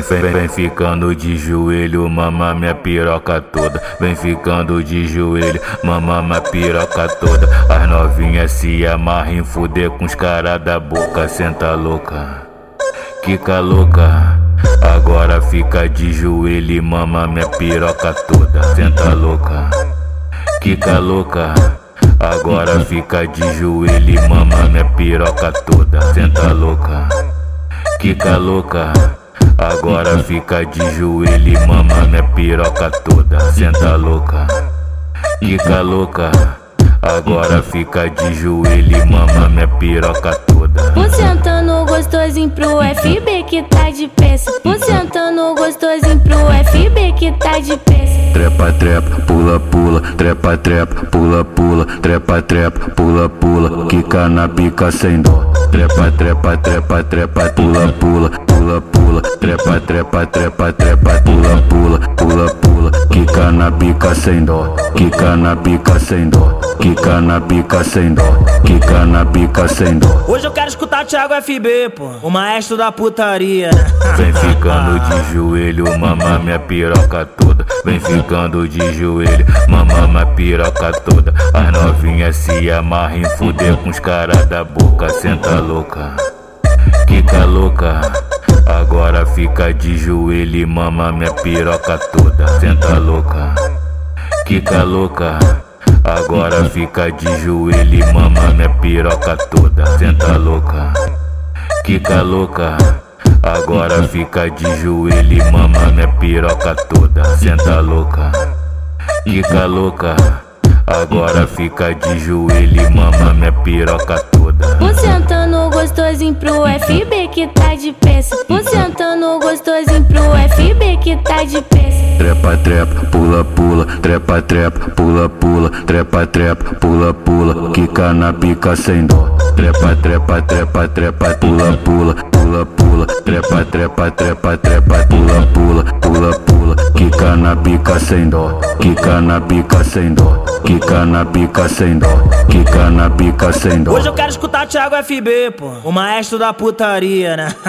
Vem, vem, vem ficando de joelho, mama minha piroca toda. Vem ficando de joelho, mama minha piroca toda. As novinhas se amarram em fuder com os caras da boca, senta louca. Kika louca. Agora fica de joelho e mama minha piroca toda. Senta louca. Kika louca. Agora fica de joelho e mama minha piroca toda. Senta louca. Kika louca. Agora fica de joelho e mama minha piroca toda. Senta louca. Kika louca. Agora fica de joelho e mama minha piroca toda. Vou sentando gostosinho pro FB que tá de peça. Vou sentando gostosinho pro FB que tá de peça. Trepa, trepa, pula, pula, trepa, trepa, pula, pula, trepa, trepa, pula, pula, quica na pica sem dó. Trepa, trepa, trepa, trepa, pula, pula, pula, pula, trepa, trepa, trepa, trepa, pula, pula, pula, pula, quica na pica sem dó, quica na pica sem dó, quica na pica sem dó, quica na pica sem dó. Hoje eu quero escutar o Thiago FB, pô, o maestro da putaria. Vem ficando de joelho, mama minha piroca toda. Vem ficando de joelho, mama minha piroca toda. As novinhas se amarram em fuder com os caras da boca, senta louca. Kika louca. Fica de joelho e mama minha piroca toda. Senta louca. Kika louca. Agora fica de joelho e mama minha piroca toda. Senta louca. Kika louca. Agora fica de joelho e mama minha piroca toda. Senta louca. Kika louca. Agora fica de joelho e mama minha piroca toda. Vou gostosinho pro FB que tá de peça. Vou sentando gostosinho pro FB que tá de peça. Trepa, trepa, pula, pula, trepa, trepa, pula, pula, trepa, trepa, pula, pula, quica na pica sem dó. Trepa, trepa, trepa, trepa, pula, pula, pula, pula, trepa, trepa, trepa, trepa, pula, pula, pula, pula, quica na pica sem dó, quica na pica sem dó, quica na pica sem dó, quica na pica sem dó. Hoje eu quero escutar Thiago FB, pô, o maestro da putaria, né?